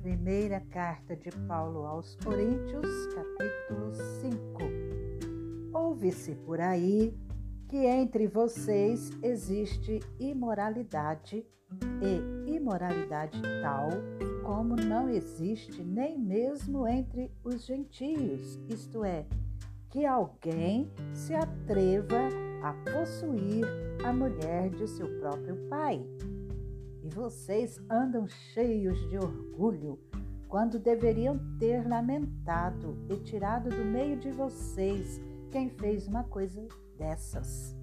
Primeira carta de Paulo aos Coríntios, capítulo 5. Ouve-se por aí que entre vocês existe imoralidade e imoralidade tal como não existe nem mesmo entre os gentios, isto é, que alguém se atreva a possuir a mulher de seu próprio pai e vocês andam cheios de orgulho, quando deveriam ter lamentado e tirado do meio de vocês quem fez uma coisa dessas.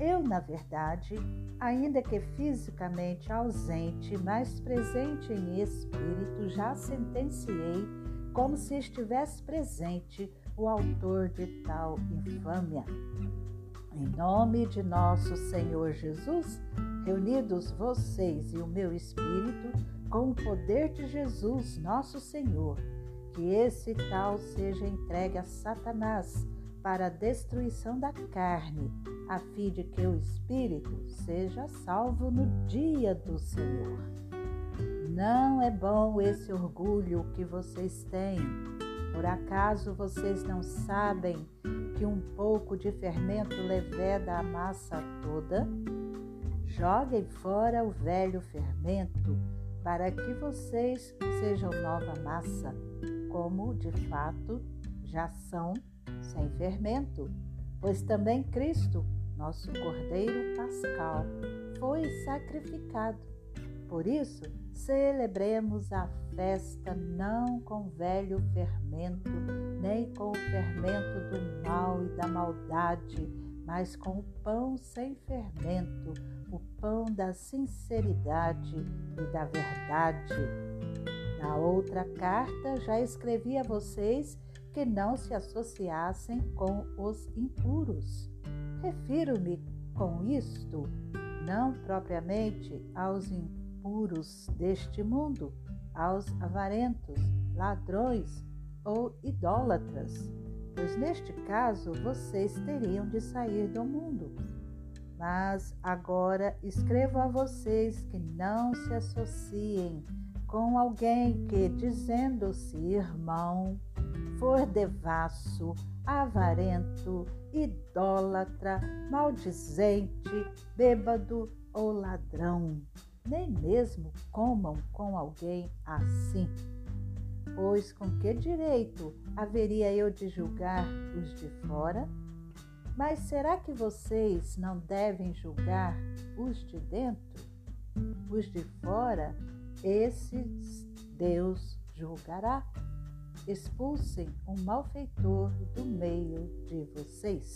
Eu, na verdade, ainda que fisicamente ausente, mas presente em espírito, já sentenciei, como se estivesse presente, o autor de tal infâmia. Em nome de nosso Senhor Jesus, reunidos vocês e o meu espírito, com o poder de Jesus, nosso Senhor, que esse tal seja entregue a Satanás para a destruição da carne, a fim de que o espírito seja salvo no dia do Senhor. Não é bom esse orgulho que vocês têm. Por acaso vocês não sabem que um pouco de fermento leveda a massa toda? Joguem fora o velho fermento, para que vocês sejam nova massa, como de fato já são sem fermento, pois também Cristo, nosso Cordeiro Pascal, foi sacrificado. Por isso, celebremos a festa não com velho fermento, nem com o fermento do mal e da maldade, mas com o pão sem fermento o pão da sinceridade e da verdade. Na outra carta, já escrevi a vocês que não se associassem com os impuros. Refiro-me com isto não propriamente aos impuros deste mundo, aos avarentos, ladrões ou idólatras, pois neste caso vocês teriam de sair do mundo mas agora escrevo a vocês que não se associem com alguém que, dizendo-se irmão, for devasso, avarento, idólatra, maldizente, bêbado ou ladrão. Nem mesmo comam com alguém assim. Pois com que direito haveria eu de julgar os de fora? Mas será que vocês não devem julgar os de dentro? Os de fora, esses Deus julgará. Expulsem o malfeitor do meio de vocês.